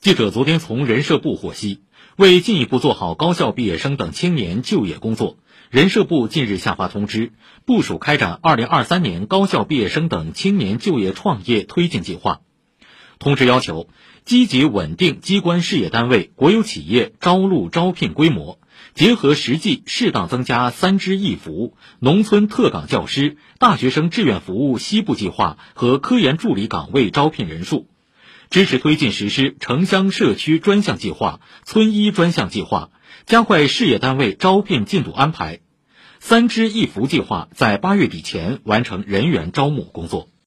记者昨天从人社部获悉，为进一步做好高校毕业生等青年就业工作，人社部近日下发通知，部署开展2023年高校毕业生等青年就业创业推进计划。通知要求，积极稳定机关事业单位、国有企业招录招聘规模，结合实际，适当增加三支一扶、农村特岗教师、大学生志愿服务西部计划和科研助理岗位招聘人数。支持推进实施城乡社区专项计划、村医专项计划，加快事业单位招聘进度安排。三支一扶计划在八月底前完成人员招募工作。